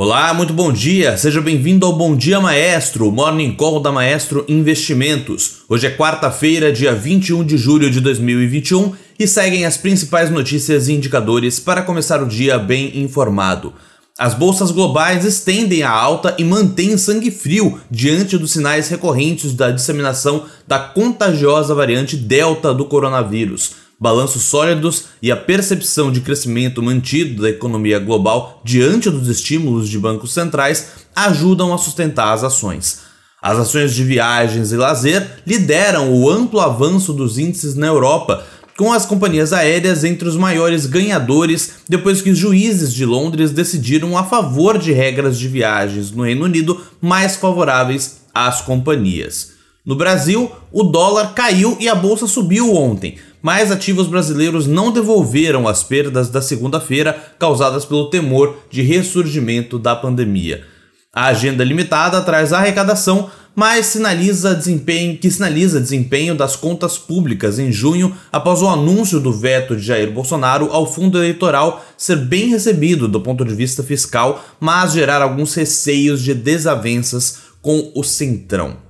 Olá, muito bom dia. Seja bem-vindo ao Bom Dia Maestro, Morning Call da Maestro Investimentos. Hoje é quarta-feira, dia 21 de julho de 2021 e seguem as principais notícias e indicadores para começar o dia bem informado. As bolsas globais estendem a alta e mantêm sangue frio diante dos sinais recorrentes da disseminação da contagiosa variante Delta do coronavírus balanços sólidos e a percepção de crescimento mantido da economia global diante dos estímulos de bancos centrais ajudam a sustentar as ações. As ações de viagens e lazer lideram o amplo avanço dos índices na Europa, com as companhias aéreas entre os maiores ganhadores depois que os juízes de Londres decidiram a favor de regras de viagens no Reino Unido mais favoráveis às companhias. No Brasil, o dólar caiu e a bolsa subiu ontem, mas ativos brasileiros não devolveram as perdas da segunda-feira causadas pelo temor de ressurgimento da pandemia. A agenda limitada traz arrecadação, mas sinaliza desempenho, que sinaliza desempenho das contas públicas em junho após o anúncio do veto de Jair Bolsonaro ao fundo eleitoral ser bem recebido do ponto de vista fiscal, mas gerar alguns receios de desavenças com o Centrão.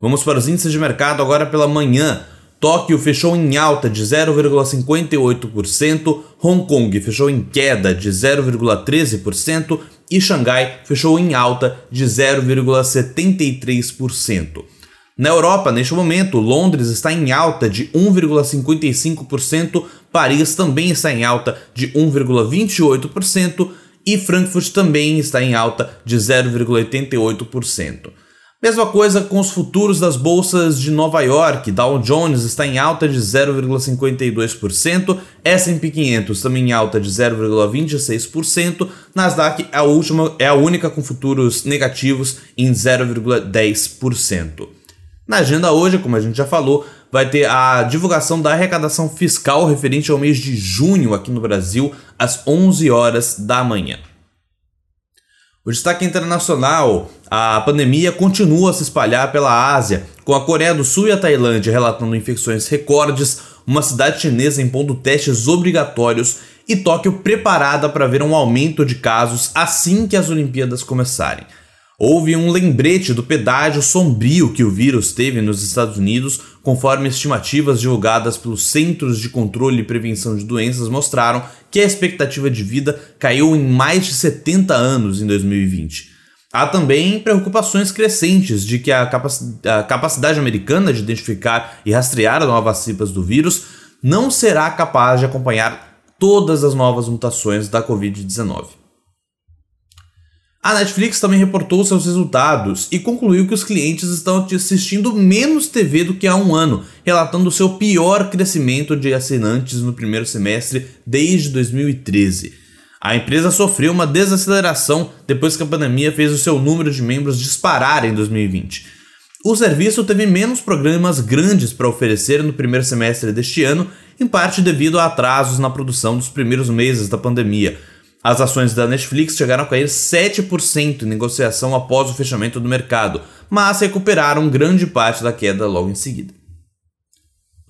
Vamos para os índices de mercado agora pela manhã. Tóquio fechou em alta de 0,58%, Hong Kong fechou em queda de 0,13% e Xangai fechou em alta de 0,73%. Na Europa, neste momento, Londres está em alta de 1,55%, Paris também está em alta de 1,28% e Frankfurt também está em alta de 0,88%. Mesma coisa com os futuros das bolsas de Nova York. Dow Jones está em alta de 0,52%, S&P 500 também em alta de 0,26%, Nasdaq é a última é a única com futuros negativos em 0,10%. Na agenda hoje, como a gente já falou, vai ter a divulgação da arrecadação fiscal referente ao mês de junho aqui no Brasil às 11 horas da manhã. O destaque internacional: a pandemia continua a se espalhar pela Ásia, com a Coreia do Sul e a Tailândia relatando infecções recordes, uma cidade chinesa impondo testes obrigatórios e Tóquio preparada para ver um aumento de casos assim que as Olimpíadas começarem. Houve um lembrete do pedágio sombrio que o vírus teve nos Estados Unidos, conforme estimativas divulgadas pelos Centros de Controle e Prevenção de Doenças mostraram que a expectativa de vida caiu em mais de 70 anos em 2020. Há também preocupações crescentes de que a, capacidade americana de identificar e rastrear novas cepas do vírus não será capaz de acompanhar todas as novas mutações da Covid-19. A Netflix também reportou seus resultados e concluiu que os clientes estão assistindo menos TV do que há um ano, relatando seu pior crescimento de assinantes no primeiro semestre desde 2013. A empresa sofreu uma desaceleração depois que a pandemia fez o seu número de membros disparar em 2020. O serviço teve menos programas grandes para oferecer no primeiro semestre deste ano, em parte devido a atrasos na produção dos primeiros meses da pandemia as ações da Netflix chegaram a cair 7% em negociação após o fechamento do mercado, mas recuperaram grande parte da queda logo em seguida.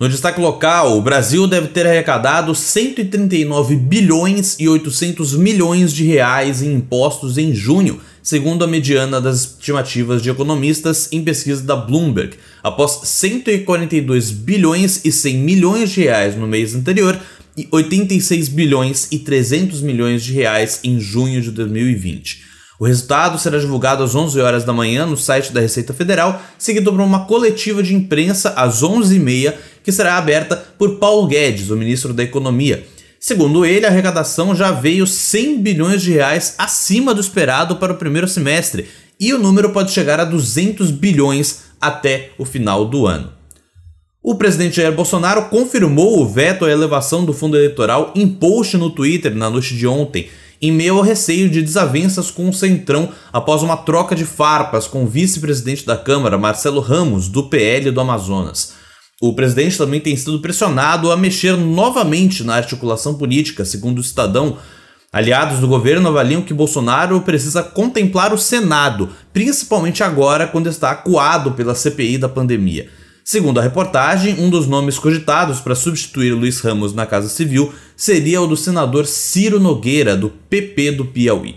No destaque local, o Brasil deve ter arrecadado 139 bilhões e 800 milhões de reais em impostos em junho, segundo a mediana das estimativas de economistas em pesquisa da Bloomberg, após 142 bilhões e 100 milhões de reais no mês anterior, e 86 bilhões e 300 milhões de reais em junho de 2020. O resultado será divulgado às 11 horas da manhã no site da Receita Federal, seguido por uma coletiva de imprensa às 11h30, que será aberta por Paulo Guedes, o ministro da Economia. Segundo ele, a arrecadação já veio 100 bilhões de reais acima do esperado para o primeiro semestre, e o número pode chegar a 200 bilhões até o final do ano. O presidente Jair Bolsonaro confirmou o veto à elevação do fundo eleitoral em post no Twitter na noite de ontem, em meio ao receio de desavenças com o Centrão após uma troca de farpas com o vice-presidente da Câmara, Marcelo Ramos, do PL do Amazonas. O presidente também tem sido pressionado a mexer novamente na articulação política, segundo o Estadão. Aliados do governo avaliam que Bolsonaro precisa contemplar o Senado, principalmente agora quando está acuado pela CPI da pandemia. Segundo a reportagem, um dos nomes cogitados para substituir Luiz Ramos na Casa Civil seria o do senador Ciro Nogueira, do PP do Piauí.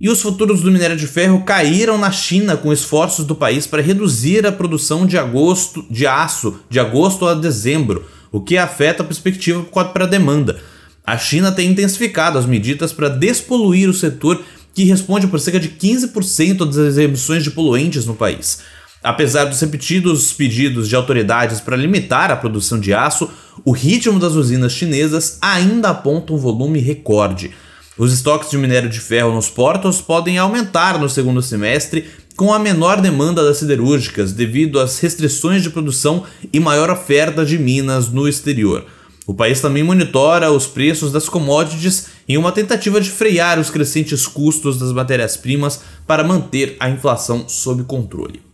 E os futuros do minério de ferro caíram na China com esforços do país para reduzir a produção de agosto de aço de agosto a dezembro, o que afeta a perspectiva para a demanda. A China tem intensificado as medidas para despoluir o setor que responde por cerca de 15% das emissões de poluentes no país. Apesar dos repetidos pedidos de autoridades para limitar a produção de aço, o ritmo das usinas chinesas ainda aponta um volume recorde. Os estoques de minério de ferro nos portos podem aumentar no segundo semestre com a menor demanda das siderúrgicas devido às restrições de produção e maior oferta de minas no exterior. O país também monitora os preços das commodities em uma tentativa de frear os crescentes custos das matérias-primas para manter a inflação sob controle.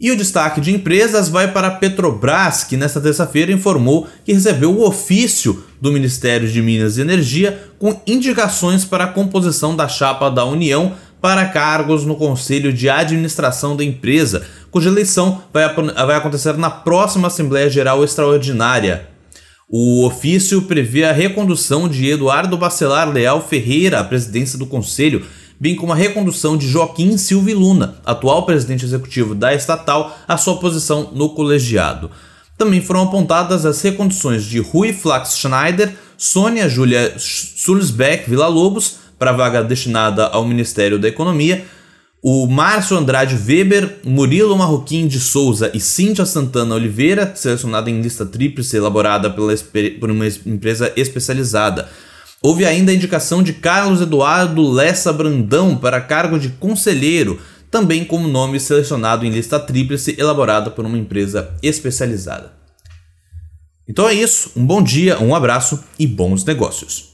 E o destaque de empresas vai para a Petrobras, que nesta terça-feira informou que recebeu o ofício do Ministério de Minas e Energia com indicações para a composição da chapa da União para cargos no Conselho de Administração da empresa, cuja eleição vai, vai acontecer na próxima Assembleia Geral Extraordinária. O ofício prevê a recondução de Eduardo Bacelar Leal Ferreira à presidência do Conselho, bem como a recondução de Joaquim Silva Luna, atual presidente executivo da estatal, à sua posição no colegiado. Também foram apontadas as reconduções de Rui Flax Schneider, Sônia Júlia Sulzbeck Villa-Lobos, para vaga destinada ao Ministério da Economia, o Márcio Andrade Weber, Murilo Marroquim de Souza e Cíntia Santana Oliveira, selecionada em lista tríplice elaborada pela, por uma empresa especializada. Houve ainda a indicação de Carlos Eduardo Lessa Brandão para cargo de conselheiro, também como nome selecionado em lista tríplice elaborada por uma empresa especializada. Então é isso, um bom dia, um abraço e bons negócios.